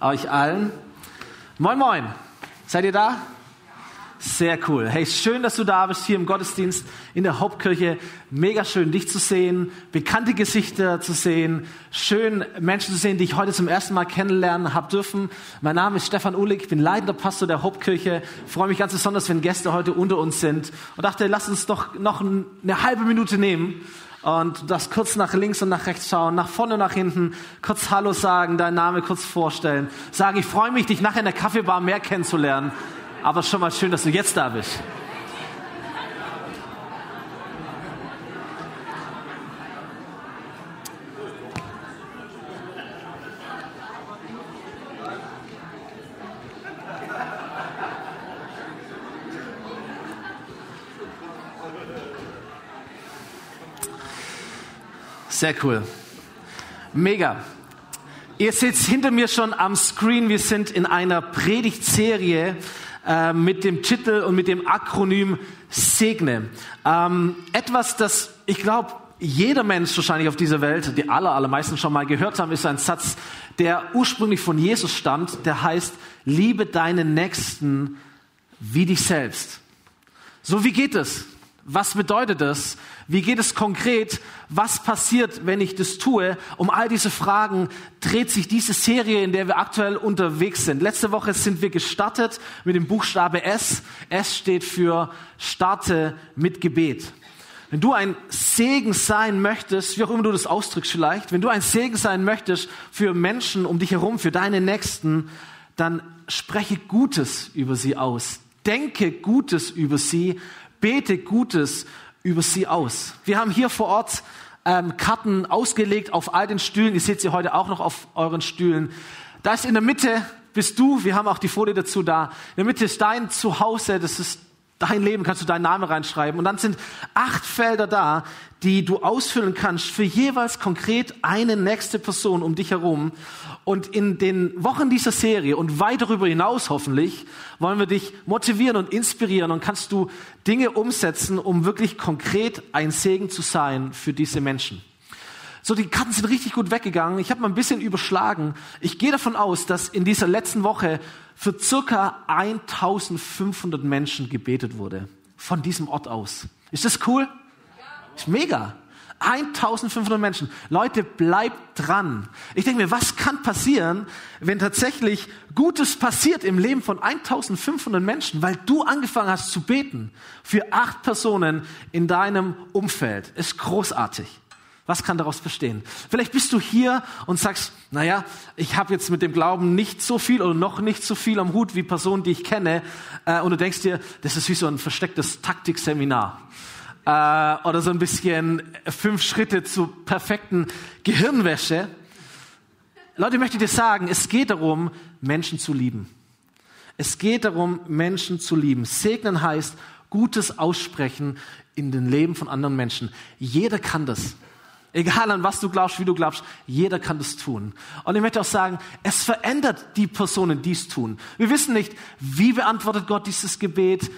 euch allen. Moin, moin. Seid ihr da? Sehr cool. Hey, schön, dass du da bist hier im Gottesdienst in der Hauptkirche. Mega schön, dich zu sehen, bekannte Gesichter zu sehen, schön Menschen zu sehen, die ich heute zum ersten Mal kennenlernen habe dürfen. Mein Name ist Stefan Uhlig, ich bin leitender Pastor der Hauptkirche. Freue mich ganz besonders, wenn Gäste heute unter uns sind und dachte, lass uns doch noch eine halbe Minute nehmen und das kurz nach links und nach rechts schauen, nach vorne und nach hinten, kurz Hallo sagen, deinen Namen kurz vorstellen, sagen, ich freue mich, dich nachher in der Kaffeebar mehr kennenzulernen, aber schon mal schön, dass du jetzt da bist. Sehr cool. Mega. Ihr seht hinter mir schon am Screen, wir sind in einer Predigtserie äh, mit dem Titel und mit dem Akronym Segne. Ähm, etwas, das ich glaube, jeder Mensch wahrscheinlich auf dieser Welt, die aller, allermeisten schon mal gehört haben, ist ein Satz, der ursprünglich von Jesus stammt, der heißt, liebe deinen Nächsten wie dich selbst. So, wie geht es? Was bedeutet das? Wie geht es konkret? Was passiert, wenn ich das tue? Um all diese Fragen dreht sich diese Serie, in der wir aktuell unterwegs sind. Letzte Woche sind wir gestartet mit dem Buchstabe S. S steht für Starte mit Gebet. Wenn du ein Segen sein möchtest, wie auch immer du das ausdrückst vielleicht, wenn du ein Segen sein möchtest für Menschen um dich herum, für deine Nächsten, dann spreche Gutes über sie aus. Denke Gutes über sie, bete Gutes über sie aus. Wir haben hier vor Ort ähm, Karten ausgelegt auf all den Stühlen. Ihr seht sie heute auch noch auf euren Stühlen. Da ist in der Mitte bist du. Wir haben auch die Folie dazu da. In der Mitte ist dein Zuhause. Das ist dein Leben. Kannst du deinen Namen reinschreiben. Und dann sind acht Felder da, die du ausfüllen kannst für jeweils konkret eine nächste Person um dich herum. Und in den Wochen dieser Serie und weit darüber hinaus hoffentlich wollen wir dich motivieren und inspirieren und kannst du Dinge umsetzen, um wirklich konkret ein Segen zu sein für diese Menschen. So, die Karten sind richtig gut weggegangen. Ich habe mal ein bisschen überschlagen. Ich gehe davon aus, dass in dieser letzten Woche für circa 1500 Menschen gebetet wurde. Von diesem Ort aus. Ist das cool? Ist mega. 1500 Menschen. Leute, bleibt dran. Ich denke mir, was kann passieren, wenn tatsächlich Gutes passiert im Leben von 1500 Menschen, weil du angefangen hast zu beten für acht Personen in deinem Umfeld. Ist großartig. Was kann daraus bestehen? Vielleicht bist du hier und sagst, naja, ich habe jetzt mit dem Glauben nicht so viel oder noch nicht so viel am Hut wie Personen, die ich kenne. Äh, und du denkst dir, das ist wie so ein verstecktes Taktikseminar äh, oder so ein bisschen fünf Schritte zu perfekten Gehirnwäsche. Leute, ich möchte dir sagen, es geht darum, Menschen zu lieben. Es geht darum, Menschen zu lieben. Segnen heißt Gutes aussprechen in den Leben von anderen Menschen. Jeder kann das. Egal an was du glaubst, wie du glaubst, jeder kann das tun. Und ich möchte auch sagen, es verändert die Personen, die es tun. Wir wissen nicht, wie beantwortet Gott dieses Gebet,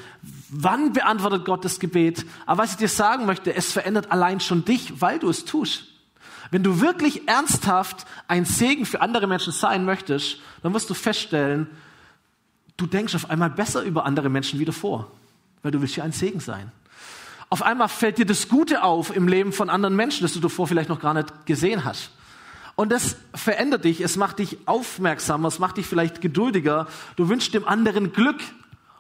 wann beantwortet Gott das Gebet. Aber was ich dir sagen möchte, es verändert allein schon dich, weil du es tust. Wenn du wirklich ernsthaft ein Segen für andere Menschen sein möchtest, dann wirst du feststellen, du denkst auf einmal besser über andere Menschen wieder vor, weil du willst ja ein Segen sein. Auf einmal fällt dir das Gute auf im Leben von anderen Menschen, das du davor vielleicht noch gar nicht gesehen hast. Und das verändert dich, es macht dich aufmerksamer, es macht dich vielleicht geduldiger. Du wünschst dem anderen Glück.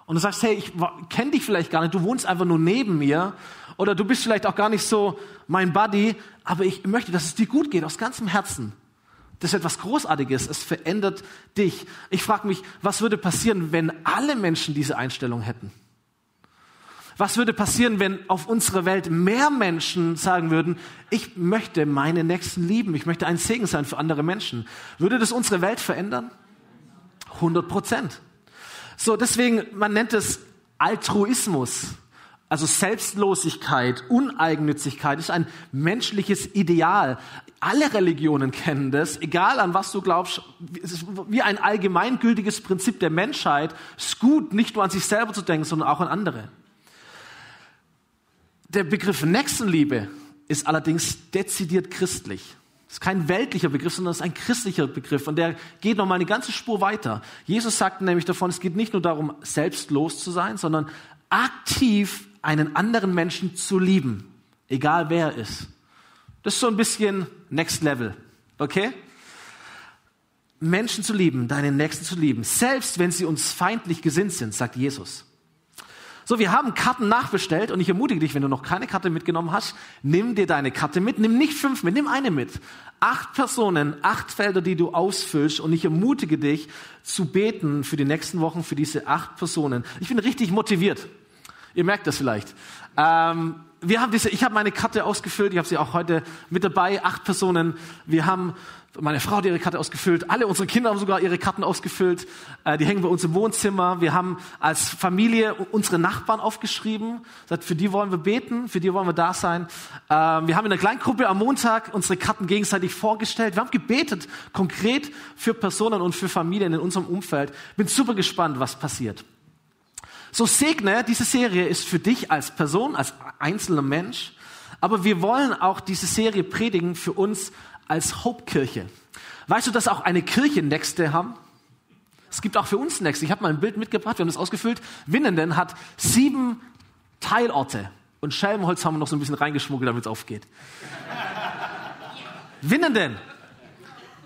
Und du sagst, hey, ich kenne dich vielleicht gar nicht, du wohnst einfach nur neben mir. Oder du bist vielleicht auch gar nicht so mein Buddy, aber ich möchte, dass es dir gut geht, aus ganzem Herzen. Das ist etwas Großartiges, es verändert dich. Ich frage mich, was würde passieren, wenn alle Menschen diese Einstellung hätten? Was würde passieren, wenn auf unserer Welt mehr Menschen sagen würden, ich möchte meine Nächsten lieben, ich möchte ein Segen sein für andere Menschen? Würde das unsere Welt verändern? 100 Prozent. So, deswegen, man nennt es Altruismus. Also Selbstlosigkeit, Uneigennützigkeit ist ein menschliches Ideal. Alle Religionen kennen das, egal an was du glaubst, es ist wie ein allgemeingültiges Prinzip der Menschheit. Es ist gut, nicht nur an sich selber zu denken, sondern auch an andere. Der Begriff Nächstenliebe ist allerdings dezidiert christlich. Das ist kein weltlicher Begriff, sondern es ist ein christlicher Begriff. Und der geht noch mal eine ganze Spur weiter. Jesus sagt nämlich davon, es geht nicht nur darum, selbstlos zu sein, sondern aktiv einen anderen Menschen zu lieben. Egal wer er ist. Das ist so ein bisschen Next Level. Okay? Menschen zu lieben, deinen Nächsten zu lieben, selbst wenn sie uns feindlich gesinnt sind, sagt Jesus. So, wir haben Karten nachbestellt und ich ermutige dich, wenn du noch keine Karte mitgenommen hast, nimm dir deine Karte mit, nimm nicht fünf mit, nimm eine mit. Acht Personen, acht Felder, die du ausfüllst und ich ermutige dich zu beten für die nächsten Wochen für diese acht Personen. Ich bin richtig motiviert. Ihr merkt das vielleicht. Ähm, wir haben diese, ich habe meine Karte ausgefüllt, ich habe sie auch heute mit dabei, acht Personen. Wir haben meine Frau hat ihre Karte ausgefüllt, alle unsere Kinder haben sogar ihre Karten ausgefüllt. Äh, die hängen bei uns im Wohnzimmer. Wir haben als Familie unsere Nachbarn aufgeschrieben. Sagt, für die wollen wir beten, für die wollen wir da sein. Äh, wir haben in der Kleingruppe am Montag unsere Karten gegenseitig vorgestellt. Wir haben gebetet, konkret für Personen und für Familien in unserem Umfeld. Bin super gespannt, was passiert. So segne, diese Serie ist für dich als Person, als einzelner Mensch. Aber wir wollen auch diese Serie predigen für uns als Hope-Kirche. Weißt du, dass auch eine Kirche Nächste haben? Es gibt auch für uns Nächste. Ich habe mal ein Bild mitgebracht, wir haben das ausgefüllt. Winnenden hat sieben Teilorte. Und Schelmenholz haben wir noch so ein bisschen reingeschmuggelt, damit es aufgeht. Winnenden.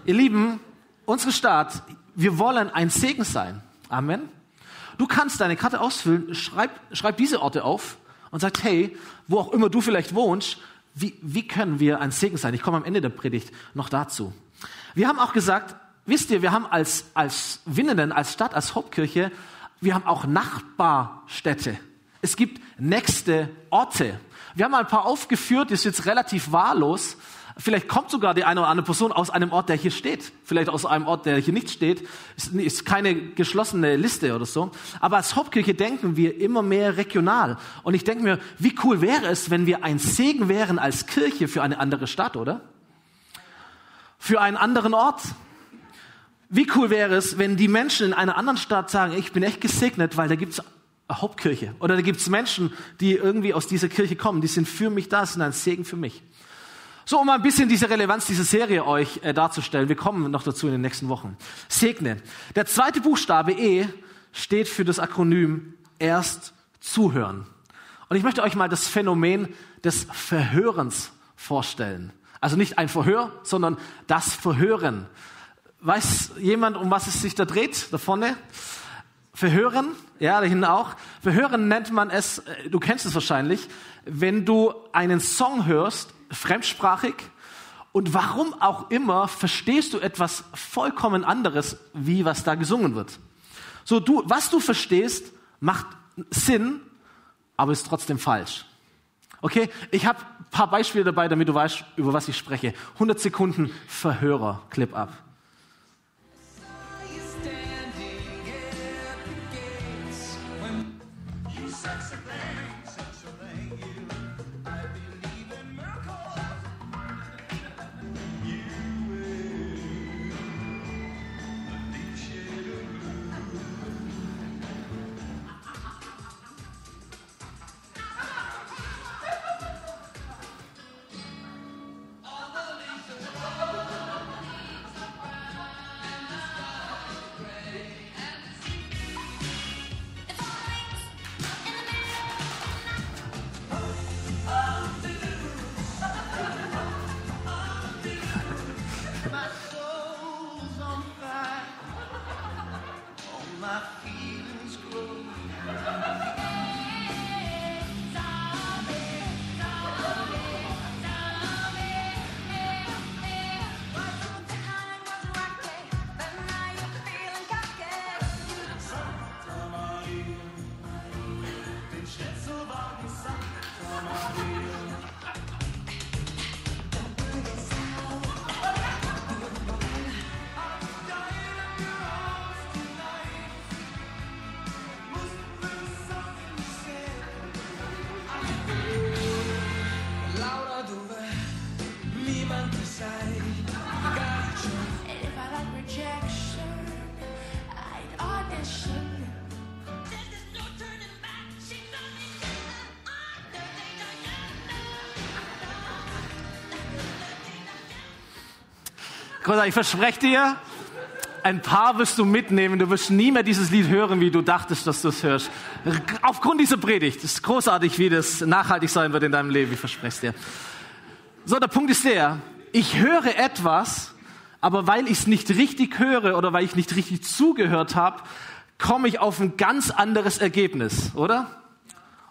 Ihr Lieben, unsere Stadt, wir wollen ein Segen sein. Amen. Du kannst deine Karte ausfüllen, schreib, schreib diese Orte auf und sag, hey, wo auch immer du vielleicht wohnst, wie, wie können wir ein Segen sein? Ich komme am Ende der Predigt noch dazu. Wir haben auch gesagt, wisst ihr, wir haben als, als Winnenden, als Stadt, als Hauptkirche, wir haben auch Nachbarstädte. Es gibt nächste Orte. Wir haben ein paar aufgeführt, die ist jetzt relativ wahllos. Vielleicht kommt sogar die eine oder andere Person aus einem Ort, der hier steht. Vielleicht aus einem Ort, der hier nicht steht. Ist, keine geschlossene Liste oder so. Aber als Hauptkirche denken wir immer mehr regional. Und ich denke mir, wie cool wäre es, wenn wir ein Segen wären als Kirche für eine andere Stadt, oder? Für einen anderen Ort. Wie cool wäre es, wenn die Menschen in einer anderen Stadt sagen, ich bin echt gesegnet, weil da gibt's Hauptkirche. Oder da gibt's Menschen, die irgendwie aus dieser Kirche kommen, die sind für mich da, sind ein Segen für mich. So, um ein bisschen diese Relevanz dieser Serie euch äh, darzustellen. Wir kommen noch dazu in den nächsten Wochen. Segne. Der zweite Buchstabe E steht für das Akronym erst zuhören. Und ich möchte euch mal das Phänomen des Verhörens vorstellen. Also nicht ein Verhör, sondern das Verhören. Weiß jemand, um was es sich da dreht? Da vorne? Verhören, ja, da hinten auch. Verhören nennt man es, äh, du kennst es wahrscheinlich, wenn du einen Song hörst fremdsprachig und warum auch immer verstehst du etwas vollkommen anderes, wie was da gesungen wird. So, du, was du verstehst, macht Sinn, aber ist trotzdem falsch. Okay, ich habe ein paar Beispiele dabei, damit du weißt, über was ich spreche. 100 Sekunden Verhörer, Clip ab. Ich verspreche dir, ein paar wirst du mitnehmen. Du wirst nie mehr dieses Lied hören, wie du dachtest, dass du es hörst. Aufgrund dieser Predigt. Ist großartig, wie das nachhaltig sein wird in deinem Leben. Ich verspreche es dir. So, der Punkt ist der. Ich höre etwas, aber weil ich es nicht richtig höre oder weil ich nicht richtig zugehört habe, komme ich auf ein ganz anderes Ergebnis, oder?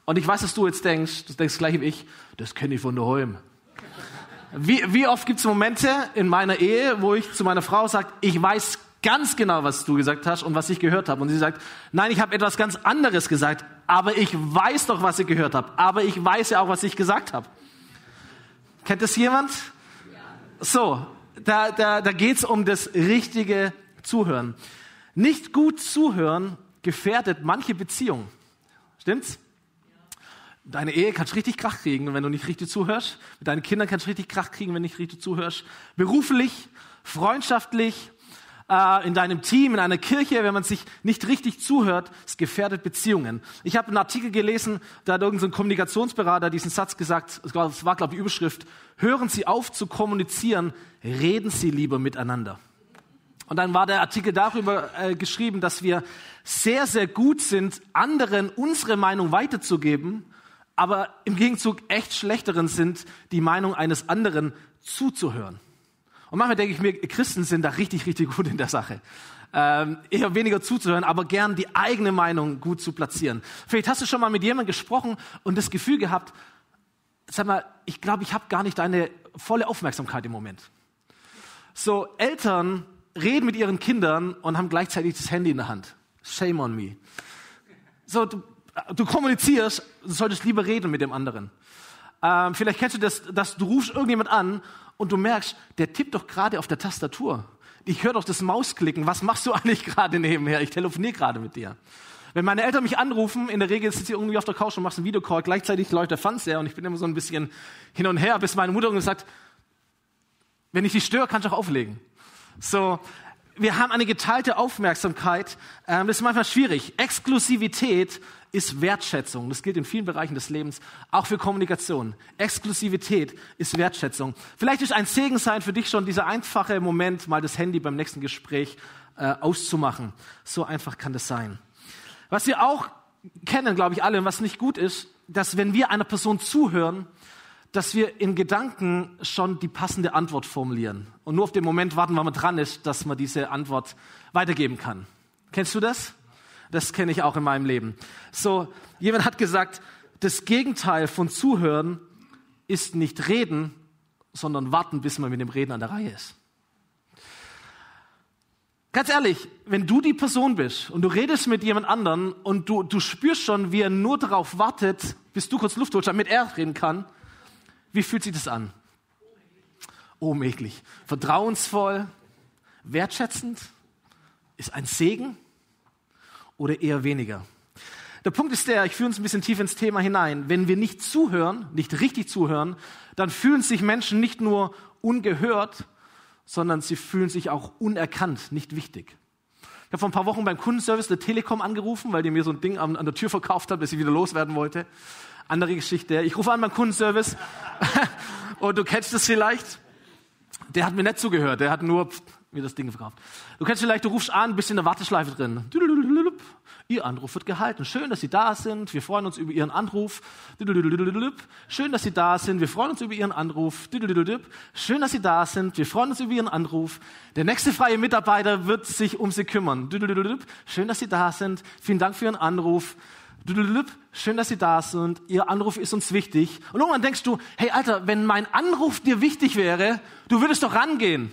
Und ich weiß, dass du jetzt denkst, du denkst gleich wie ich, das kenne ich von daheim. Wie, wie oft gibt es Momente in meiner Ehe, wo ich zu meiner Frau sage, ich weiß ganz genau, was du gesagt hast und was ich gehört habe. Und sie sagt, nein, ich habe etwas ganz anderes gesagt, aber ich weiß doch, was ich gehört habe. Aber ich weiß ja auch, was ich gesagt habe. Kennt das jemand? So, da, da, da geht es um das richtige Zuhören. Nicht gut zuhören gefährdet manche Beziehungen. Stimmt's? Deine Ehe kannst richtig Krach kriegen, wenn du nicht richtig zuhörst. Mit deinen Kindern kannst du richtig Krach kriegen, wenn du nicht richtig zuhörst. Beruflich, freundschaftlich, äh, in deinem Team, in einer Kirche, wenn man sich nicht richtig zuhört, es gefährdet Beziehungen. Ich habe einen Artikel gelesen, da hat irgendein Kommunikationsberater diesen Satz gesagt, es war, glaube ich, Überschrift, hören Sie auf zu kommunizieren, reden Sie lieber miteinander. Und dann war der Artikel darüber äh, geschrieben, dass wir sehr, sehr gut sind, anderen unsere Meinung weiterzugeben, aber im Gegenzug echt schlechteren sind, die Meinung eines anderen zuzuhören. Und manchmal denke ich mir, Christen sind da richtig, richtig gut in der Sache. Ähm, eher weniger zuzuhören, aber gern die eigene Meinung gut zu platzieren. Vielleicht hast du schon mal mit jemandem gesprochen und das Gefühl gehabt, sag mal, ich glaube, ich habe gar nicht deine volle Aufmerksamkeit im Moment. So, Eltern reden mit ihren Kindern und haben gleichzeitig das Handy in der Hand. Shame on me. So, du, du kommunizierst, du solltest lieber reden mit dem anderen. Ähm, vielleicht kennst du das, dass du rufst irgendjemand an und du merkst, der tippt doch gerade auf der Tastatur. Ich höre doch das Mausklicken. Was machst du eigentlich gerade nebenher? Ich telefoniere gerade mit dir. Wenn meine Eltern mich anrufen, in der Regel sitze ich irgendwie auf der Couch und machst einen Videocall, gleichzeitig läuft der Fernseher und ich bin immer so ein bisschen hin und her, bis meine Mutter sagt, wenn ich dich störe, kannst du auch auflegen. So, wir haben eine geteilte Aufmerksamkeit. Ähm, das ist manchmal schwierig. Exklusivität ist Wertschätzung. Das gilt in vielen Bereichen des Lebens, auch für Kommunikation. Exklusivität ist Wertschätzung. Vielleicht ist ein Segen sein für dich schon dieser einfache Moment, mal das Handy beim nächsten Gespräch äh, auszumachen. So einfach kann das sein. Was wir auch kennen, glaube ich alle, und was nicht gut ist, dass wenn wir einer Person zuhören, dass wir in Gedanken schon die passende Antwort formulieren und nur auf den Moment warten, wann man dran ist, dass man diese Antwort weitergeben kann. Kennst du das? Das kenne ich auch in meinem Leben. So, jemand hat gesagt, das Gegenteil von Zuhören ist nicht reden, sondern warten, bis man mit dem Reden an der Reihe ist. Ganz ehrlich, wenn du die Person bist und du redest mit jemand anderen und du, du spürst schon, wie er nur darauf wartet, bis du kurz Luft holst, damit er reden kann, wie fühlt sich das an? Ohnmächtig. Vertrauensvoll, wertschätzend, ist ein Segen oder eher weniger? Der Punkt ist der, ich führe uns ein bisschen tief ins Thema hinein. Wenn wir nicht zuhören, nicht richtig zuhören, dann fühlen sich Menschen nicht nur ungehört, sondern sie fühlen sich auch unerkannt, nicht wichtig. Ich habe vor ein paar Wochen beim Kundenservice der Telekom angerufen, weil die mir so ein Ding an, an der Tür verkauft hat, bis ich wieder loswerden wollte. Andere Geschichte. Ich rufe an beim Kundenservice und du kennst es vielleicht. Der hat mir nicht zugehört, der hat nur mir das Ding verkauft. Du kennst vielleicht, du rufst an, bist in der Warteschleife drin. Ihr Anruf wird gehalten. Schön, dass Sie da sind. Wir freuen uns über Ihren Anruf. Schön, dass Sie da sind. Wir freuen uns über Ihren Anruf. Schön, dass Sie da sind. Wir freuen uns über Ihren Anruf. Der nächste freie Mitarbeiter wird sich um Sie kümmern. Schön, dass Sie da sind. Vielen Dank für Ihren Anruf. Schön, dass Sie da sind. Ihr Anruf ist uns wichtig. Und irgendwann denkst du, hey Alter, wenn mein Anruf dir wichtig wäre, du würdest doch rangehen.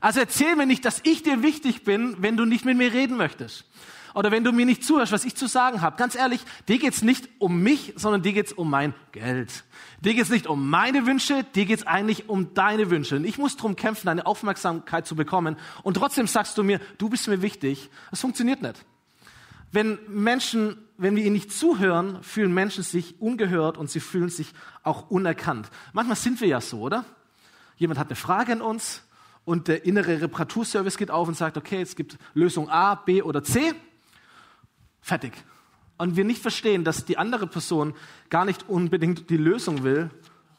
Also erzähl mir nicht, dass ich dir wichtig bin, wenn du nicht mit mir reden möchtest. Oder wenn du mir nicht zuhörst, was ich zu sagen habe. Ganz ehrlich, dir geht's nicht um mich, sondern dir geht's um mein Geld. Dir geht's nicht um meine Wünsche, dir geht's eigentlich um deine Wünsche. Und ich muss drum kämpfen, deine Aufmerksamkeit zu bekommen. Und trotzdem sagst du mir, du bist mir wichtig. Das funktioniert nicht. Wenn Menschen, wenn wir ihnen nicht zuhören, fühlen Menschen sich ungehört und sie fühlen sich auch unerkannt. Manchmal sind wir ja so, oder? Jemand hat eine Frage an uns und der innere Reparaturservice geht auf und sagt, okay, es gibt Lösung A, B oder C. Fertig. Und wir nicht verstehen, dass die andere Person gar nicht unbedingt die Lösung will,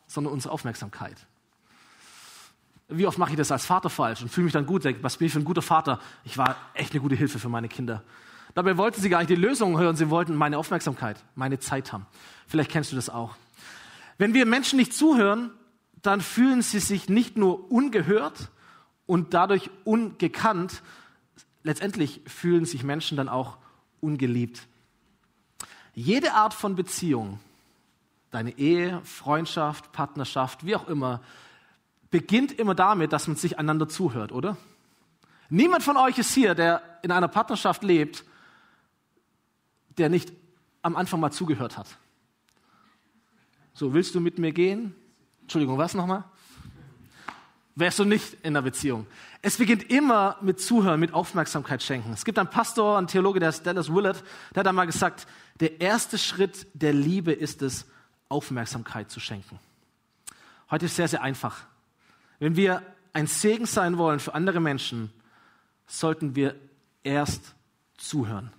sondern unsere Aufmerksamkeit. Wie oft mache ich das als Vater falsch und fühle mich dann gut, denke, was bin ich für ein guter Vater? Ich war echt eine gute Hilfe für meine Kinder. Dabei wollten sie gar nicht die Lösung hören, sie wollten meine Aufmerksamkeit, meine Zeit haben. Vielleicht kennst du das auch. Wenn wir Menschen nicht zuhören, dann fühlen sie sich nicht nur ungehört und dadurch ungekannt, letztendlich fühlen sich Menschen dann auch ungeliebt. Jede Art von Beziehung, deine Ehe, Freundschaft, Partnerschaft, wie auch immer, beginnt immer damit, dass man sich einander zuhört, oder? Niemand von euch ist hier, der in einer Partnerschaft lebt, der nicht am Anfang mal zugehört hat. So, willst du mit mir gehen? Entschuldigung, was nochmal? Wärst du nicht in einer Beziehung? Es beginnt immer mit Zuhören, mit Aufmerksamkeit schenken. Es gibt einen Pastor, einen Theologe, der ist Dallas Willard, der hat einmal gesagt, der erste Schritt der Liebe ist es, Aufmerksamkeit zu schenken. Heute ist es sehr, sehr einfach. Wenn wir ein Segen sein wollen für andere Menschen, sollten wir erst zuhören.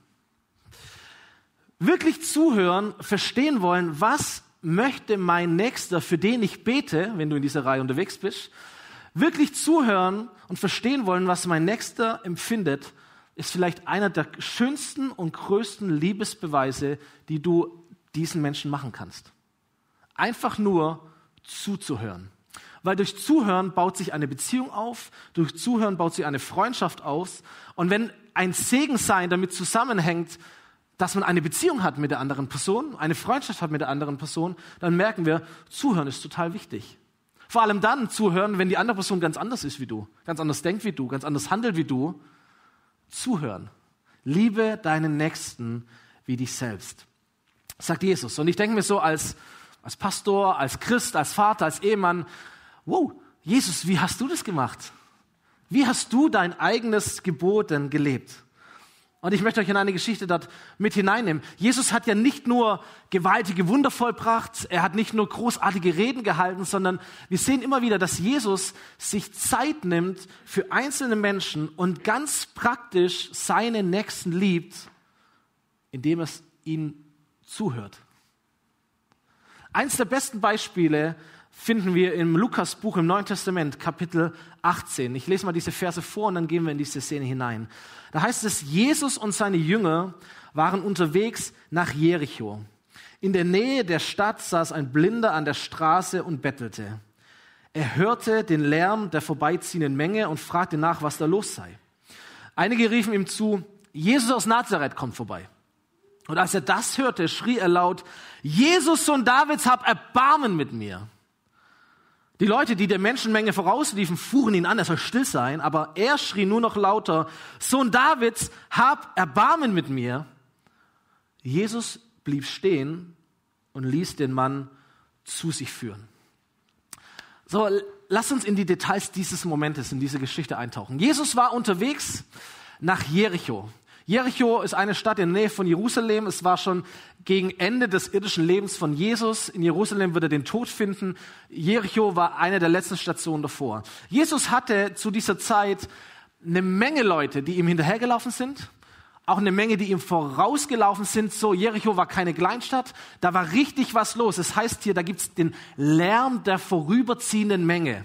Wirklich zuhören, verstehen wollen, was möchte mein Nächster, für den ich bete, wenn du in dieser Reihe unterwegs bist, wirklich zuhören und verstehen wollen, was mein Nächster empfindet, ist vielleicht einer der schönsten und größten Liebesbeweise, die du diesen Menschen machen kannst. Einfach nur zuzuhören. Weil durch Zuhören baut sich eine Beziehung auf, durch Zuhören baut sich eine Freundschaft auf. Und wenn ein Segen sein damit zusammenhängt, dass man eine Beziehung hat mit der anderen Person, eine Freundschaft hat mit der anderen Person, dann merken wir, Zuhören ist total wichtig. Vor allem dann zuhören, wenn die andere Person ganz anders ist wie du, ganz anders denkt wie du, ganz anders handelt wie du. Zuhören. Liebe deinen Nächsten wie dich selbst, sagt Jesus. Und ich denke mir so als, als Pastor, als Christ, als Vater, als Ehemann, wow, Jesus, wie hast du das gemacht? Wie hast du dein eigenes Gebot denn gelebt? Und ich möchte euch in eine Geschichte dort mit hineinnehmen. Jesus hat ja nicht nur gewaltige Wunder vollbracht, er hat nicht nur großartige Reden gehalten, sondern wir sehen immer wieder, dass Jesus sich Zeit nimmt für einzelne Menschen und ganz praktisch seine Nächsten liebt, indem es ihnen zuhört. Eins der besten Beispiele finden wir im Lukas-Buch im Neuen Testament, Kapitel 18. Ich lese mal diese Verse vor und dann gehen wir in diese Szene hinein. Da heißt es, Jesus und seine Jünger waren unterwegs nach Jericho. In der Nähe der Stadt saß ein Blinder an der Straße und bettelte. Er hörte den Lärm der vorbeiziehenden Menge und fragte nach, was da los sei. Einige riefen ihm zu, Jesus aus Nazareth kommt vorbei. Und als er das hörte, schrie er laut, Jesus, Sohn Davids, hab Erbarmen mit mir. Die Leute, die der Menschenmenge vorausliefen, fuhren ihn an, er soll still sein, aber er schrie nur noch lauter, Sohn Davids, hab Erbarmen mit mir. Jesus blieb stehen und ließ den Mann zu sich führen. So, lass uns in die Details dieses Momentes, in diese Geschichte eintauchen. Jesus war unterwegs nach Jericho. Jericho ist eine Stadt in der Nähe von Jerusalem. Es war schon gegen Ende des irdischen Lebens von Jesus. In Jerusalem würde er den Tod finden. Jericho war eine der letzten Stationen davor. Jesus hatte zu dieser Zeit eine Menge Leute, die ihm hinterhergelaufen sind. Auch eine Menge, die ihm vorausgelaufen sind. So, Jericho war keine Kleinstadt. Da war richtig was los. Es das heißt hier, da gibt's den Lärm der vorüberziehenden Menge.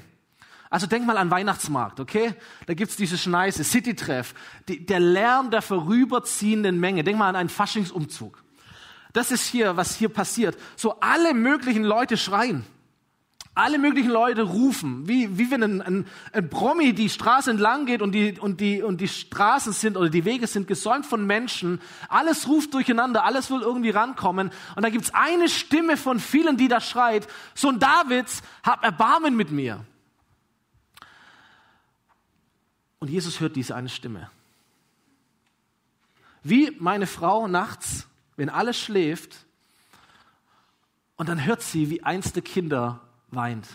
Also denk mal an Weihnachtsmarkt, okay? Da gibt's diese Schneise, City-Treff, die, der Lärm der vorüberziehenden Menge. Denk mal an einen Faschingsumzug. Das ist hier, was hier passiert. So alle möglichen Leute schreien. Alle möglichen Leute rufen, wie, wie wenn ein, ein, ein Promi die Straße entlang geht und die, und, die, und die Straßen sind oder die Wege sind gesäumt von Menschen. Alles ruft durcheinander, alles will irgendwie rankommen. Und da gibt's eine Stimme von vielen, die da schreit, Sohn Davids, hab Erbarmen mit mir. Und Jesus hört diese eine Stimme. Wie meine Frau nachts, wenn alles schläft, und dann hört sie, wie eins der Kinder weint,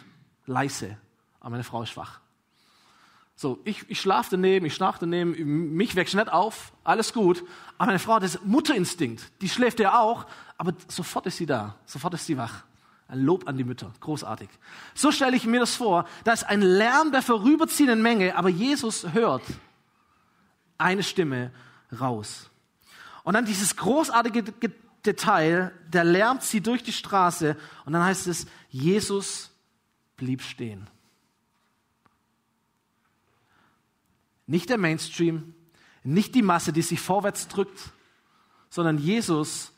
leise, aber meine Frau ist schwach. So, ich, ich schlafe daneben, ich schnarche daneben, mich weckt nicht auf, alles gut. Aber meine Frau, das Mutterinstinkt, die schläft ja auch, aber sofort ist sie da, sofort ist sie wach. Ein Lob an die Mütter. Großartig. So stelle ich mir das vor. Da ist ein Lärm der vorüberziehenden Menge, aber Jesus hört eine Stimme raus. Und dann dieses großartige Detail, der Lärm zieht durch die Straße und dann heißt es, Jesus blieb stehen. Nicht der Mainstream, nicht die Masse, die sich vorwärts drückt, sondern Jesus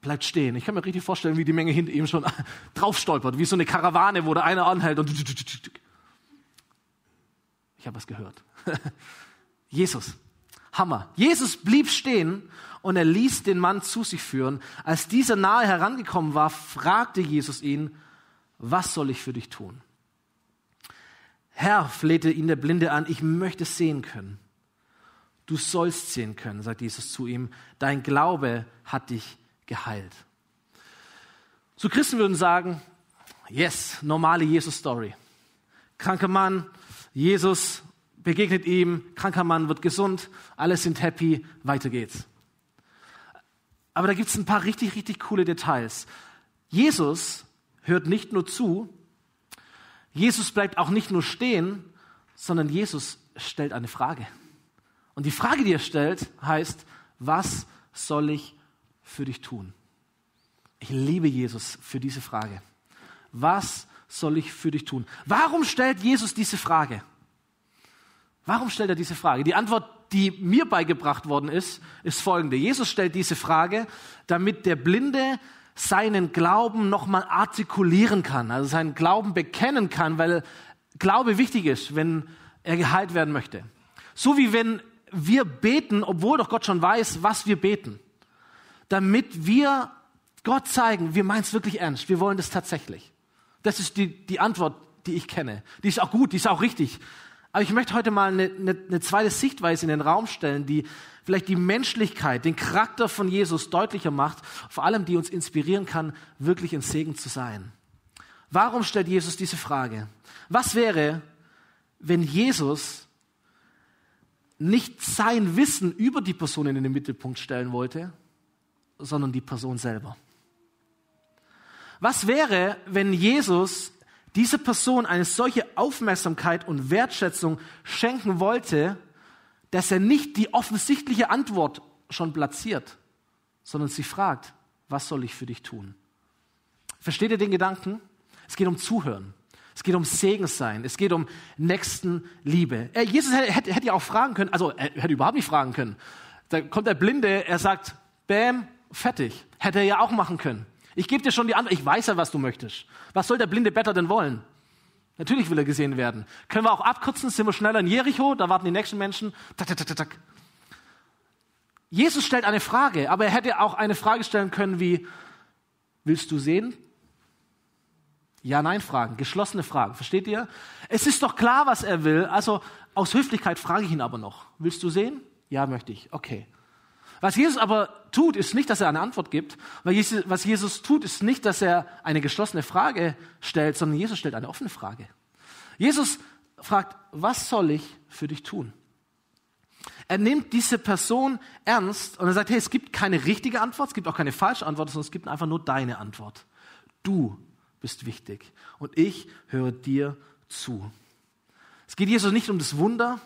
bleibt stehen. Ich kann mir richtig vorstellen, wie die Menge hinter ihm schon drauf stolpert, wie so eine Karawane, wo der eine anhält und ich habe was gehört. Jesus, Hammer. Jesus blieb stehen und er ließ den Mann zu sich führen. Als dieser nahe herangekommen war, fragte Jesus ihn, was soll ich für dich tun? Herr, flehte ihn der Blinde an, ich möchte sehen können. Du sollst sehen können, sagt Jesus zu ihm. Dein Glaube hat dich geheilt. So Christen würden sagen, yes, normale Jesus-Story. Kranker Mann, Jesus begegnet ihm, kranker Mann wird gesund, alle sind happy, weiter geht's. Aber da gibt es ein paar richtig, richtig coole Details. Jesus hört nicht nur zu, Jesus bleibt auch nicht nur stehen, sondern Jesus stellt eine Frage. Und die Frage, die er stellt, heißt, was soll ich für dich tun? Ich liebe Jesus für diese Frage. Was soll ich für dich tun? Warum stellt Jesus diese Frage? Warum stellt er diese Frage? Die Antwort, die mir beigebracht worden ist, ist folgende. Jesus stellt diese Frage, damit der Blinde seinen Glauben nochmal artikulieren kann, also seinen Glauben bekennen kann, weil Glaube wichtig ist, wenn er geheilt werden möchte. So wie wenn wir beten, obwohl doch Gott schon weiß, was wir beten, damit wir Gott zeigen, wir meinen es wirklich ernst, wir wollen das tatsächlich. Das ist die, die Antwort, die ich kenne. Die ist auch gut, die ist auch richtig. Aber ich möchte heute mal eine, eine, eine zweite Sichtweise in den Raum stellen, die vielleicht die Menschlichkeit, den Charakter von Jesus deutlicher macht, vor allem die uns inspirieren kann, wirklich ein Segen zu sein. Warum stellt Jesus diese Frage? Was wäre, wenn Jesus nicht sein Wissen über die Person in den Mittelpunkt stellen wollte, sondern die Person selber? Was wäre, wenn Jesus dieser Person eine solche Aufmerksamkeit und Wertschätzung schenken wollte, dass er nicht die offensichtliche Antwort schon platziert, sondern sie fragt, was soll ich für dich tun? Versteht ihr den Gedanken? Es geht um Zuhören. Es geht um Segen sein. Es geht um Nächstenliebe. Äh, Jesus hätte, hätte ja auch fragen können, also er hätte überhaupt nicht fragen können. Da kommt der Blinde, er sagt, Bäm, fertig. Hätte er ja auch machen können. Ich gebe dir schon die Antwort. Ich weiß ja, was du möchtest. Was soll der blinde Better denn wollen? Natürlich will er gesehen werden. Können wir auch abkürzen? Sind wir schneller in Jericho? Da warten die nächsten Menschen. Jesus stellt eine Frage, aber er hätte auch eine Frage stellen können wie, willst du sehen? Ja-Nein-Fragen, geschlossene Fragen. Versteht ihr? Es ist doch klar, was er will. Also aus Höflichkeit frage ich ihn aber noch. Willst du sehen? Ja, möchte ich. Okay. Was Jesus aber tut, ist nicht, dass er eine Antwort gibt. Was Jesus tut, ist nicht, dass er eine geschlossene Frage stellt, sondern Jesus stellt eine offene Frage. Jesus fragt, was soll ich für dich tun? Er nimmt diese Person ernst und er sagt, hey, es gibt keine richtige Antwort, es gibt auch keine falsche Antwort, sondern es gibt einfach nur deine Antwort. Du bist wichtig und ich höre dir zu. Es geht Jesus nicht um das Wunder,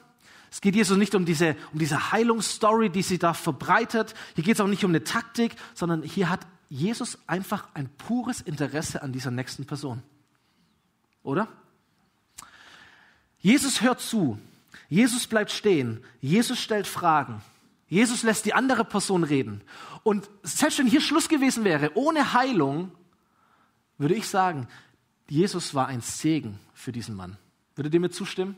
es geht Jesus nicht um diese, um diese Heilungsstory, die sie da verbreitet. Hier geht es auch nicht um eine Taktik, sondern hier hat Jesus einfach ein pures Interesse an dieser nächsten Person. Oder? Jesus hört zu. Jesus bleibt stehen. Jesus stellt Fragen. Jesus lässt die andere Person reden. Und selbst wenn hier Schluss gewesen wäre, ohne Heilung, würde ich sagen, Jesus war ein Segen für diesen Mann. Würdet ihr mir zustimmen?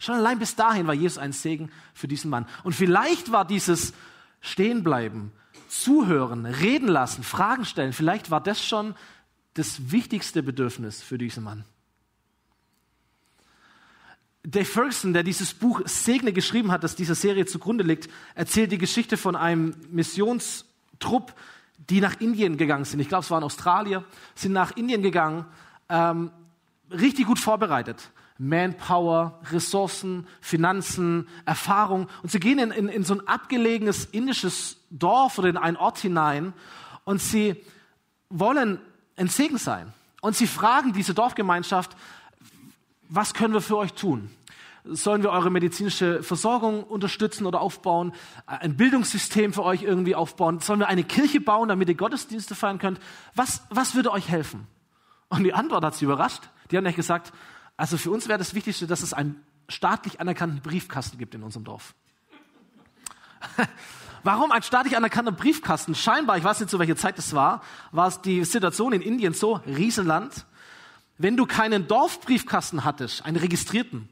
Schon allein bis dahin war Jesus ein Segen für diesen Mann. Und vielleicht war dieses Stehenbleiben, Zuhören, reden lassen, Fragen stellen, vielleicht war das schon das wichtigste Bedürfnis für diesen Mann. Dave Ferguson, der dieses Buch Segne geschrieben hat, das dieser Serie zugrunde liegt, erzählt die Geschichte von einem Missionstrupp, die nach Indien gegangen sind. Ich glaube, es waren Australier, sind nach Indien gegangen, ähm, richtig gut vorbereitet. Manpower, Ressourcen, Finanzen, Erfahrung. Und sie gehen in, in, in so ein abgelegenes indisches Dorf oder in einen Ort hinein und sie wollen ein Segen sein. Und sie fragen diese Dorfgemeinschaft, was können wir für euch tun? Sollen wir eure medizinische Versorgung unterstützen oder aufbauen? Ein Bildungssystem für euch irgendwie aufbauen? Sollen wir eine Kirche bauen, damit ihr Gottesdienste feiern könnt? Was, was würde euch helfen? Und die Antwort hat sie überrascht. Die haben nicht gesagt, also für uns wäre das Wichtigste, dass es ein staatlich anerkannten Briefkasten gibt in unserem Dorf. Warum ein staatlich anerkannter Briefkasten? Scheinbar, ich weiß nicht, zu welcher Zeit das war, war es die Situation in Indien so, Riesenland. Wenn du keinen Dorfbriefkasten hattest, einen registrierten,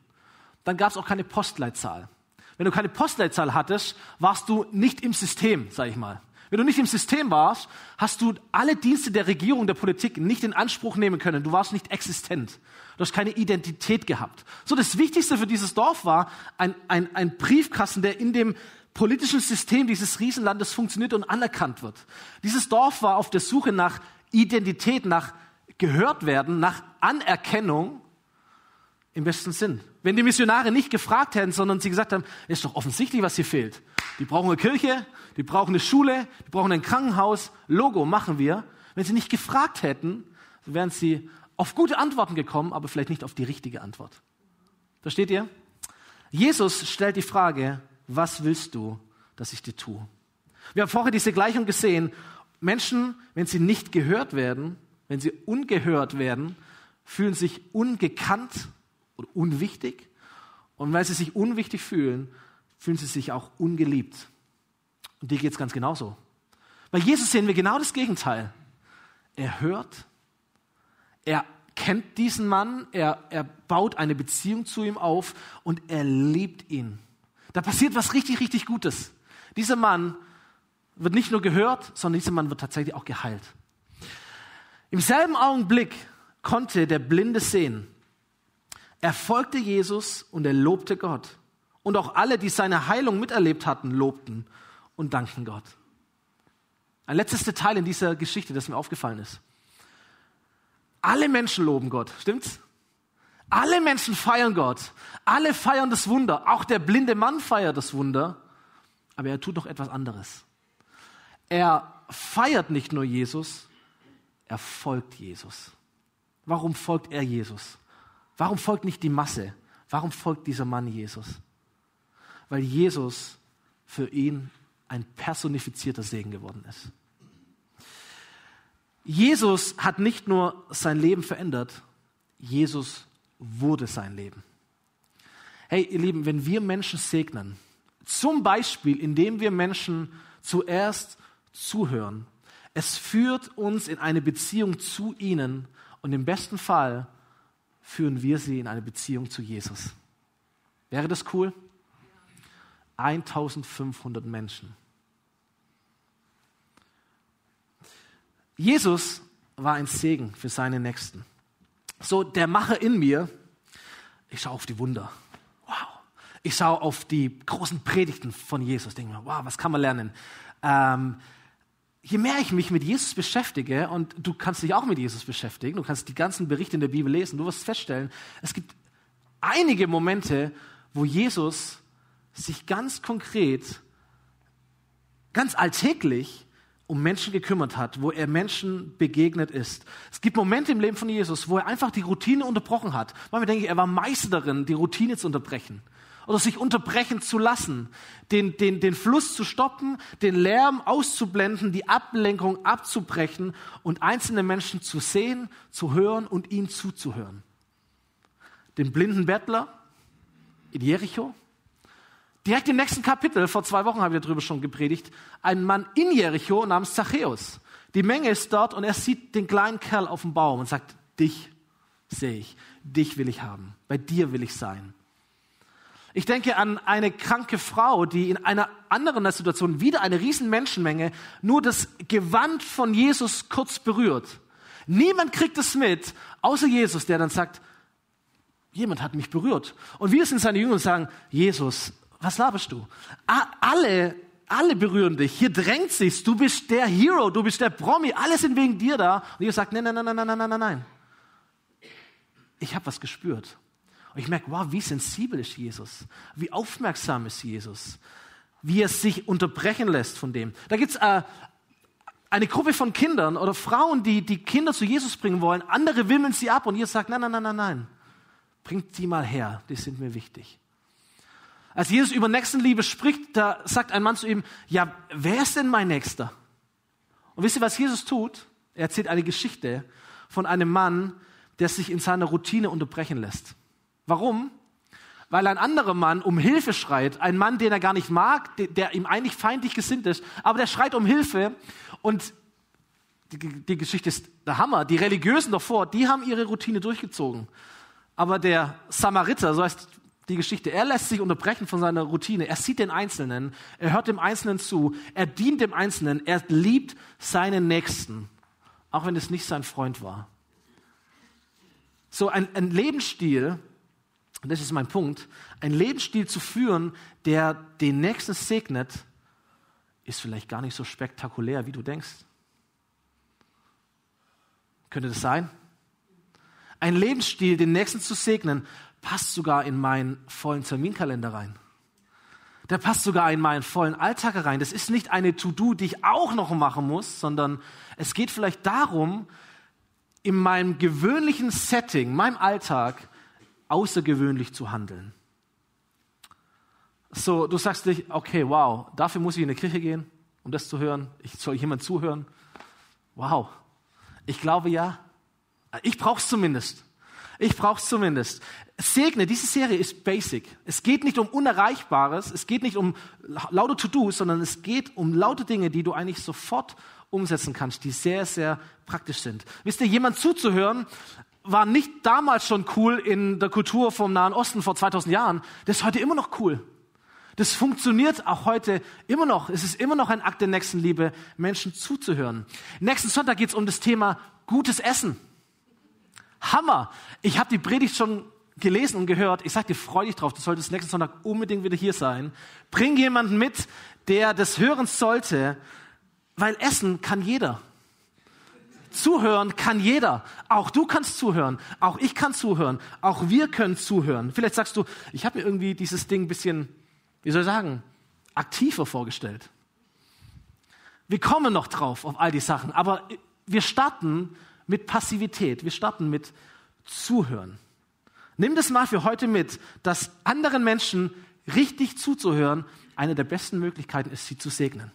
dann gab es auch keine Postleitzahl. Wenn du keine Postleitzahl hattest, warst du nicht im System, sag ich mal. Wenn du nicht im System warst, hast du alle Dienste der Regierung, der Politik nicht in Anspruch nehmen können. Du warst nicht existent. Du hast keine Identität gehabt. So, das Wichtigste für dieses Dorf war ein, ein, ein Briefkasten, der in dem politischen System dieses Riesenlandes funktioniert und anerkannt wird. Dieses Dorf war auf der Suche nach Identität, nach gehört werden, nach Anerkennung im besten Sinn. Wenn die Missionare nicht gefragt hätten, sondern sie gesagt haben, ist doch offensichtlich, was hier fehlt. Die brauchen eine Kirche, die brauchen eine Schule, die brauchen ein Krankenhaus, Logo machen wir. Wenn sie nicht gefragt hätten, wären sie auf gute Antworten gekommen, aber vielleicht nicht auf die richtige Antwort. Versteht ihr? Jesus stellt die Frage, was willst du, dass ich dir tue? Wir haben vorher diese Gleichung gesehen. Menschen, wenn sie nicht gehört werden, wenn sie ungehört werden, fühlen sich ungekannt oder unwichtig. Und weil sie sich unwichtig fühlen, fühlen sie sich auch ungeliebt. Und dir geht es ganz genauso. Bei Jesus sehen wir genau das Gegenteil. Er hört, er kennt diesen Mann, er, er baut eine Beziehung zu ihm auf und er liebt ihn. Da passiert was richtig, richtig Gutes. Dieser Mann wird nicht nur gehört, sondern dieser Mann wird tatsächlich auch geheilt. Im selben Augenblick konnte der Blinde sehen. Er folgte Jesus und er lobte Gott. Und auch alle, die seine Heilung miterlebt hatten, lobten und dankten Gott. Ein letztes Detail in dieser Geschichte, das mir aufgefallen ist. Alle Menschen loben Gott, stimmt's? Alle Menschen feiern Gott. Alle feiern das Wunder. Auch der blinde Mann feiert das Wunder. Aber er tut noch etwas anderes. Er feiert nicht nur Jesus, er folgt Jesus. Warum folgt er Jesus? Warum folgt nicht die Masse? Warum folgt dieser Mann Jesus? Weil Jesus für ihn ein personifizierter Segen geworden ist. Jesus hat nicht nur sein Leben verändert, Jesus wurde sein Leben. Hey, ihr Lieben, wenn wir Menschen segnen, zum Beispiel indem wir Menschen zuerst zuhören, es führt uns in eine Beziehung zu ihnen und im besten Fall führen wir sie in eine Beziehung zu Jesus. Wäre das cool? 1500 Menschen. Jesus war ein Segen für seine Nächsten. So, der Macher in mir, ich schaue auf die Wunder. Wow. Ich schaue auf die großen Predigten von Jesus. Denke mir, wow, was kann man lernen? Ähm, je mehr ich mich mit Jesus beschäftige, und du kannst dich auch mit Jesus beschäftigen, du kannst die ganzen Berichte in der Bibel lesen, du wirst feststellen, es gibt einige Momente, wo Jesus sich ganz konkret, ganz alltäglich um Menschen gekümmert hat, wo er Menschen begegnet ist. Es gibt Momente im Leben von Jesus, wo er einfach die Routine unterbrochen hat. Manchmal denke ich, er war Meister darin, die Routine zu unterbrechen oder sich unterbrechen zu lassen, den, den, den Fluss zu stoppen, den Lärm auszublenden, die Ablenkung abzubrechen und einzelne Menschen zu sehen, zu hören und ihnen zuzuhören. Den blinden Bettler in Jericho, Direkt im nächsten Kapitel, vor zwei Wochen haben wir darüber schon gepredigt, ein Mann in Jericho namens Zachäus. Die Menge ist dort und er sieht den kleinen Kerl auf dem Baum und sagt, dich sehe ich, dich will ich haben, bei dir will ich sein. Ich denke an eine kranke Frau, die in einer anderen Situation wieder eine riesen Menschenmenge nur das Gewand von Jesus kurz berührt. Niemand kriegt es mit, außer Jesus, der dann sagt, jemand hat mich berührt. Und wir sind seine Jünger und sagen, Jesus, was laberst du? Alle, alle berühren dich. Hier drängt sich's. Du bist der Hero, du bist der Promi. Alle sind wegen dir da. Und ihr sagt, nein, nein, nein, nein, nein, nein, nein, nein. Ich habe was gespürt. Und ich merke, wow, wie sensibel ist Jesus. Wie aufmerksam ist Jesus. Wie er sich unterbrechen lässt von dem. Da gibt's äh, eine Gruppe von Kindern oder Frauen, die die Kinder zu Jesus bringen wollen. Andere wimmeln sie ab und ihr sagt, nein, nein, nein, nein, nein. Bringt sie mal her. Die sind mir wichtig. Als Jesus über Nächstenliebe spricht, da sagt ein Mann zu ihm, ja, wer ist denn mein Nächster? Und wisst ihr, was Jesus tut? Er erzählt eine Geschichte von einem Mann, der sich in seiner Routine unterbrechen lässt. Warum? weil ein anderer Mann um Hilfe schreit. Ein Mann, den er gar nicht mag, der, ihm eigentlich feindlich gesinnt ist, aber der schreit um Hilfe. Und die, die Geschichte ist der Hammer. Die Religiösen davor, die haben ihre Routine durchgezogen. Aber der Samariter, so heißt die Geschichte, er lässt sich unterbrechen von seiner Routine. Er sieht den Einzelnen, er hört dem Einzelnen zu, er dient dem Einzelnen, er liebt seinen Nächsten, auch wenn es nicht sein Freund war. So ein, ein Lebensstil, und das ist mein Punkt, ein Lebensstil zu führen, der den Nächsten segnet, ist vielleicht gar nicht so spektakulär, wie du denkst. Könnte das sein? Ein Lebensstil, den Nächsten zu segnen, passt sogar in meinen vollen Terminkalender rein. Der passt sogar in meinen vollen Alltag rein. Das ist nicht eine To-Do, die ich auch noch machen muss, sondern es geht vielleicht darum, in meinem gewöhnlichen Setting, meinem Alltag, außergewöhnlich zu handeln. So, du sagst dich, okay, wow, dafür muss ich in die Kirche gehen, um das zu hören. Ich soll jemand zuhören. Wow. Ich glaube ja. Ich brauche es zumindest. Ich brauche es zumindest. Segne, diese Serie ist basic. Es geht nicht um Unerreichbares, es geht nicht um laute To-Dos, sondern es geht um laute Dinge, die du eigentlich sofort umsetzen kannst, die sehr, sehr praktisch sind. Wisst ihr, jemand zuzuhören, war nicht damals schon cool in der Kultur vom Nahen Osten vor 2000 Jahren. Das ist heute immer noch cool. Das funktioniert auch heute immer noch. Es ist immer noch ein Akt der Nächstenliebe, Menschen zuzuhören. Nächsten Sonntag geht es um das Thema gutes Essen. Hammer. Ich habe die Predigt schon gelesen und gehört. Ich sage dir, freu dich drauf. Du solltest nächsten Sonntag unbedingt wieder hier sein. Bring jemanden mit, der das hören sollte, weil essen kann jeder. Zuhören kann jeder. Auch du kannst zuhören. Auch ich kann zuhören. Auch wir können zuhören. Vielleicht sagst du, ich habe mir irgendwie dieses Ding ein bisschen, wie soll ich sagen, aktiver vorgestellt. Wir kommen noch drauf auf all die Sachen, aber wir starten mit Passivität. Wir starten mit Zuhören. Nimm das mal für heute mit, dass anderen Menschen richtig zuzuhören eine der besten Möglichkeiten ist, sie zu segnen.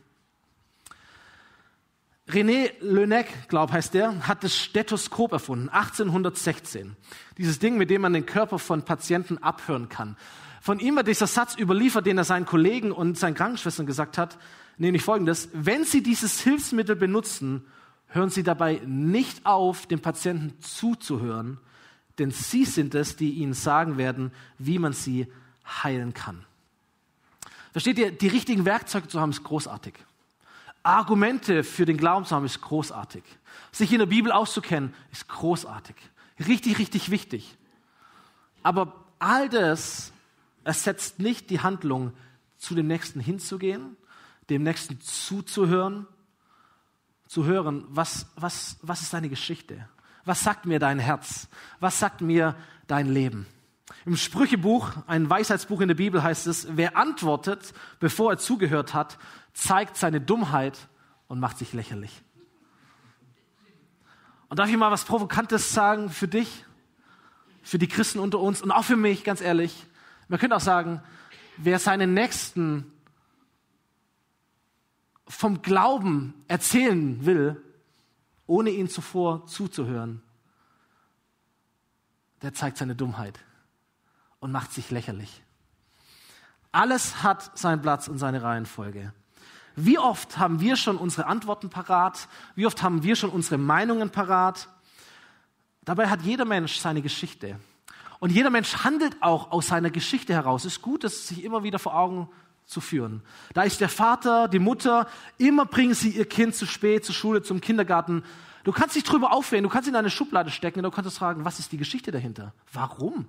René Lenec, glaub heißt der, hat das Stethoskop erfunden, 1816. Dieses Ding, mit dem man den Körper von Patienten abhören kann. Von ihm wird dieser Satz überliefert, den er seinen Kollegen und seinen Krankenschwestern gesagt hat, nämlich folgendes, wenn Sie dieses Hilfsmittel benutzen, hören Sie dabei nicht auf, dem Patienten zuzuhören, denn Sie sind es, die Ihnen sagen werden, wie man sie heilen kann. Versteht ihr, die richtigen Werkzeuge zu haben, ist großartig. Argumente für den Glauben zu haben, ist großartig. Sich in der Bibel auszukennen, ist großartig. Richtig, richtig wichtig. Aber all das ersetzt nicht die Handlung, zu dem Nächsten hinzugehen, dem Nächsten zuzuhören, zu hören, was, was, was ist deine Geschichte? Was sagt mir dein Herz? Was sagt mir dein Leben? Im Sprüchebuch, ein Weisheitsbuch in der Bibel heißt es, wer antwortet, bevor er zugehört hat, zeigt seine Dummheit und macht sich lächerlich. Und darf ich mal was Provokantes sagen für dich, für die Christen unter uns und auch für mich, ganz ehrlich. Man könnte auch sagen, wer seinen Nächsten vom Glauben erzählen will, ohne ihn zuvor zuzuhören, der zeigt seine Dummheit und macht sich lächerlich. Alles hat seinen Platz und seine Reihenfolge. Wie oft haben wir schon unsere Antworten parat? Wie oft haben wir schon unsere Meinungen parat? Dabei hat jeder Mensch seine Geschichte. Und jeder Mensch handelt auch aus seiner Geschichte heraus. Es ist gut, das sich immer wieder vor Augen zu führen. Da ist der Vater, die Mutter, immer bringen sie ihr Kind zu spät zur Schule, zum Kindergarten. Du kannst dich drüber aufregen, du kannst in eine Schublade stecken und du kannst fragen, was ist die Geschichte dahinter? Warum?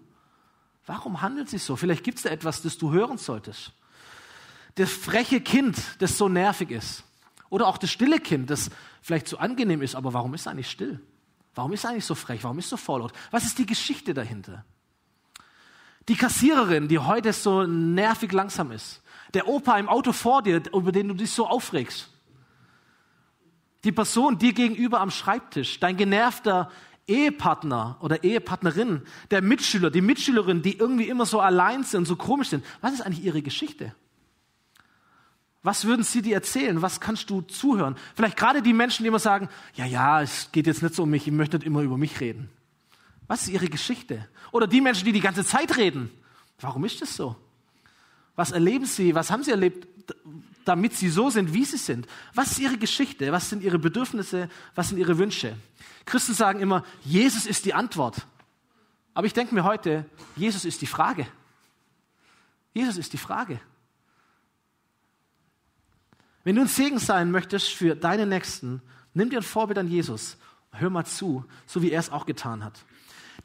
Warum handelt sich so? Vielleicht gibt es da etwas, das du hören solltest. Das freche Kind, das so nervig ist. Oder auch das stille Kind, das vielleicht so angenehm ist, aber warum ist es eigentlich still? Warum ist es eigentlich so frech? Warum ist es so vorlaut? Was ist die Geschichte dahinter? Die Kassiererin, die heute so nervig langsam ist. Der Opa im Auto vor dir, über den du dich so aufregst. Die Person dir gegenüber am Schreibtisch, dein genervter Ehepartner oder Ehepartnerin, der Mitschüler, die Mitschülerin, die irgendwie immer so allein sind so komisch sind. Was ist eigentlich ihre Geschichte? Was würden sie dir erzählen? Was kannst du zuhören? Vielleicht gerade die Menschen, die immer sagen, ja, ja, es geht jetzt nicht so um mich, ich möchte nicht immer über mich reden. Was ist ihre Geschichte? Oder die Menschen, die die ganze Zeit reden. Warum ist das so? Was erleben sie? Was haben sie erlebt, damit sie so sind, wie sie sind? Was ist ihre Geschichte? Was sind ihre Bedürfnisse? Was sind ihre Wünsche? Christen sagen immer, Jesus ist die Antwort. Aber ich denke mir heute, Jesus ist die Frage. Jesus ist die Frage. Wenn du ein Segen sein möchtest für deine Nächsten, nimm dir ein Vorbild an Jesus. Hör mal zu, so wie er es auch getan hat.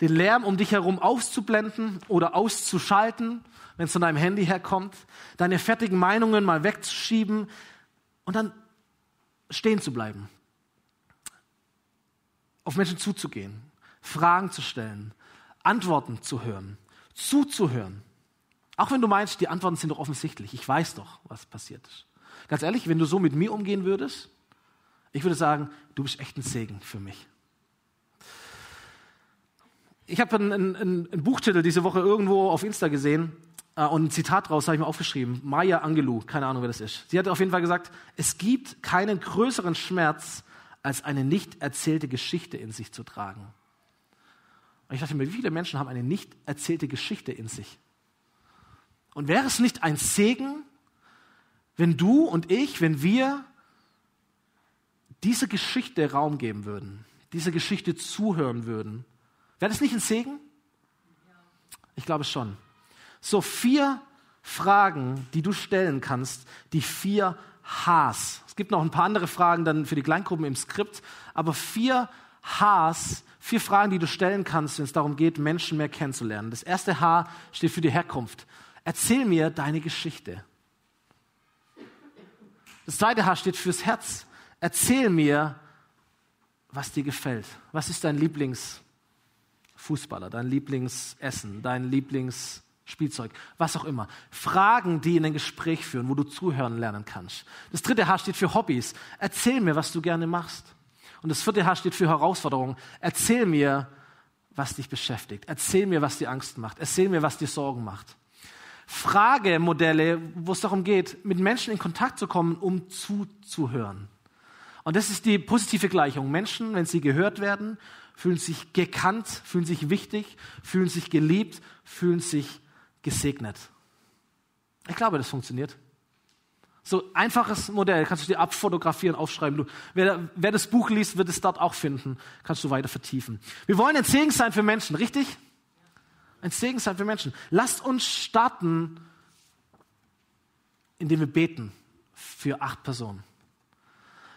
Den Lärm um dich herum auszublenden oder auszuschalten, wenn es von deinem Handy herkommt, deine fertigen Meinungen mal wegzuschieben und dann stehen zu bleiben. Auf Menschen zuzugehen, Fragen zu stellen, Antworten zu hören, zuzuhören. Auch wenn du meinst, die Antworten sind doch offensichtlich. Ich weiß doch, was passiert ist. Ganz ehrlich, wenn du so mit mir umgehen würdest, ich würde sagen, du bist echt ein Segen für mich. Ich habe einen, einen, einen, Buchtitel diese Woche irgendwo auf Insta gesehen äh, und ein Zitat draus habe ich mir aufgeschrieben. Maya Angelou, keine Ahnung, wer das ist. Sie hat auf jeden Fall gesagt, es gibt keinen größeren Schmerz, als eine nicht erzählte Geschichte in sich zu tragen. Und ich dachte mir, wie viele Menschen haben eine nicht erzählte Geschichte in sich? Und wäre es nicht ein Segen, wenn du und ich, wenn wir dieser Geschichte Raum geben würden, dieser Geschichte zuhören würden? Wäre das nicht ein Segen? Ich glaube schon. So vier Fragen, die du stellen kannst, die vier Hs. Es gibt noch ein paar andere Fragen dann für die Kleingruppen im Skript, aber vier Hs, vier Fragen, die du stellen kannst, wenn es darum geht, Menschen mehr kennenzulernen. Das erste H steht für die Herkunft. Erzähl mir deine Geschichte. Das zweite H steht fürs Herz. Erzähl mir, was dir gefällt. Was ist dein Lieblingsfußballer, dein Lieblingsessen, dein Lieblingsspielzeug, was auch immer. Fragen, die in ein Gespräch führen, wo du zuhören lernen kannst. Das dritte H steht für Hobbys. Erzähl mir, was du gerne machst. Und das vierte H steht für Herausforderungen. Erzähl mir, was dich beschäftigt. Erzähl mir, was dir Angst macht. Erzähl mir, was dir Sorgen macht. Fragemodelle, wo es darum geht, mit Menschen in Kontakt zu kommen, um zuzuhören. Und das ist die positive Gleichung. Menschen, wenn sie gehört werden, fühlen sich gekannt, fühlen sich wichtig, fühlen sich geliebt, fühlen sich gesegnet. Ich glaube, das funktioniert. So einfaches Modell, kannst du dir abfotografieren, aufschreiben. Du, wer, wer das Buch liest, wird es dort auch finden. Kannst du weiter vertiefen. Wir wollen ein Segen sein für Menschen, richtig? Ein Segen sein für Menschen. Lasst uns starten, indem wir beten für acht Personen.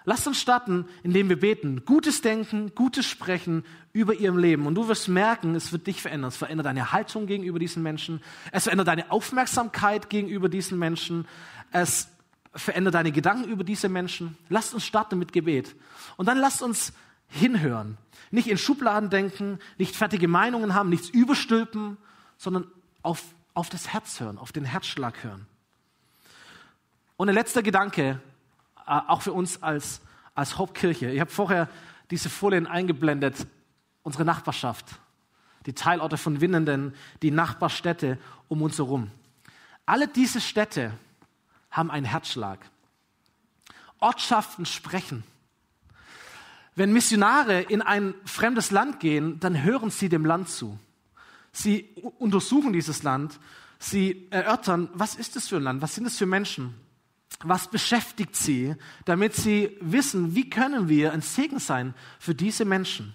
Lasst uns starten, indem wir beten. Gutes Denken, Gutes Sprechen über ihrem Leben. Und du wirst merken, es wird dich verändern. Es verändert deine Haltung gegenüber diesen Menschen. Es verändert deine Aufmerksamkeit gegenüber diesen Menschen. Es verändert deine Gedanken über diese Menschen. Lasst uns starten mit Gebet. Und dann lasst uns hinhören. Nicht in Schubladen denken, nicht fertige Meinungen haben, nichts überstülpen, sondern auf, auf das Herz hören, auf den Herzschlag hören. Und ein letzter Gedanke, äh, auch für uns als, als Hauptkirche. Ich habe vorher diese Folien eingeblendet, unsere Nachbarschaft, die Teilorte von Winnenden, die Nachbarstädte um uns herum. Alle diese Städte haben einen Herzschlag. Ortschaften sprechen. Wenn Missionare in ein fremdes Land gehen, dann hören sie dem Land zu. Sie untersuchen dieses Land, sie erörtern, was ist es für ein Land, was sind es für Menschen, was beschäftigt sie, damit sie wissen, wie können wir ein Segen sein für diese Menschen.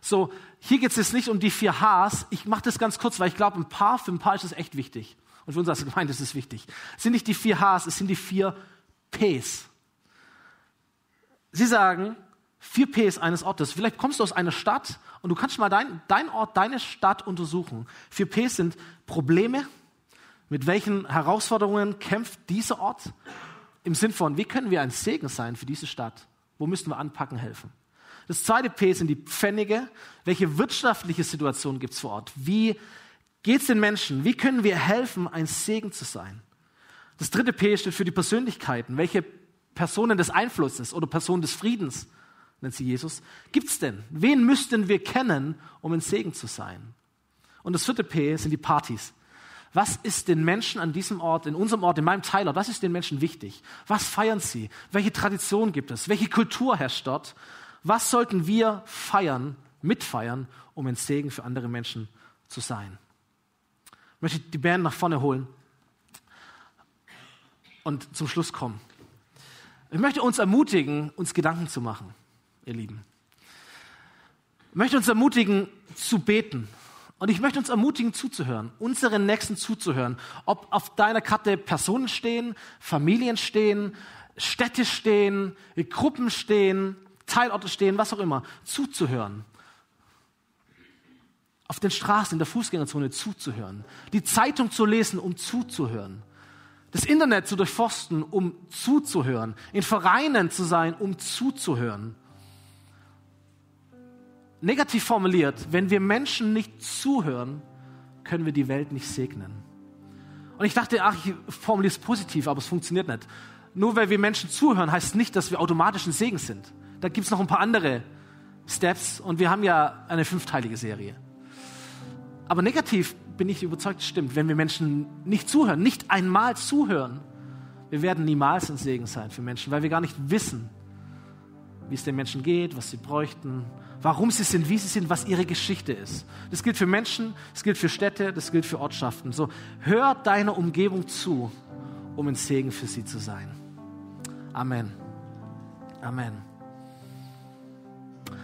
So, hier geht es jetzt nicht um die vier Hs. Ich mache das ganz kurz, weil ich glaube, ein paar, für ein paar ist es echt wichtig. Und für uns als Gemeinde ist es wichtig. Es sind nicht die vier Hs, es sind die vier Ps. Sie sagen, vier Ps eines Ortes. Vielleicht kommst du aus einer Stadt und du kannst mal dein, dein Ort, deine Stadt untersuchen. Vier Ps sind Probleme. Mit welchen Herausforderungen kämpft dieser Ort? Im Sinn von, wie können wir ein Segen sein für diese Stadt? Wo müssen wir anpacken, helfen? Das zweite P sind die Pfennige. Welche wirtschaftliche Situation gibt es vor Ort? Wie geht es den Menschen? Wie können wir helfen, ein Segen zu sein? Das dritte P steht für die Persönlichkeiten. Welche Personen des Einflusses oder Personen des Friedens nennt sie Jesus, gibt's denn? Wen müssten wir kennen, um ein Segen zu sein? Und das vierte P sind die Partys. Was ist den Menschen an diesem Ort, in unserem Ort, in meinem Teilort, was ist den Menschen wichtig? Was feiern sie? Welche Tradition gibt es? Welche Kultur herrscht dort? Was sollten wir feiern, mitfeiern, um ein Segen für andere Menschen zu sein? Ich möchte die Band nach vorne holen und zum Schluss kommen. Ich möchte uns ermutigen, uns Gedanken zu machen, ihr Lieben. Ich möchte uns ermutigen, zu beten. Und ich möchte uns ermutigen, zuzuhören, unseren Nächsten zuzuhören. Ob auf deiner Karte Personen stehen, Familien stehen, Städte stehen, Gruppen stehen, Teilorte stehen, was auch immer, zuzuhören. Auf den Straßen, in der Fußgängerzone zuzuhören. Die Zeitung zu lesen, um zuzuhören. Das Internet zu durchforsten, um zuzuhören. In Vereinen zu sein, um zuzuhören. Negativ formuliert, wenn wir Menschen nicht zuhören, können wir die Welt nicht segnen. Und ich dachte, ach, ich formuliere es positiv, aber es funktioniert nicht. Nur weil wir Menschen zuhören, heißt nicht, dass wir automatisch ein Segen sind. Da gibt es noch ein paar andere Steps und wir haben ja eine fünfteilige Serie. Aber negativ bin ich überzeugt, stimmt, wenn wir Menschen nicht zuhören, nicht einmal zuhören, wir werden niemals ein Segen sein für Menschen, weil wir gar nicht wissen, wie es den Menschen geht, was sie bräuchten, warum sie sind, wie sie sind, was ihre Geschichte ist. Das gilt für Menschen, das gilt für Städte, das gilt für Ortschaften. So, hör deiner Umgebung zu, um ein Segen für sie zu sein. Amen. Amen.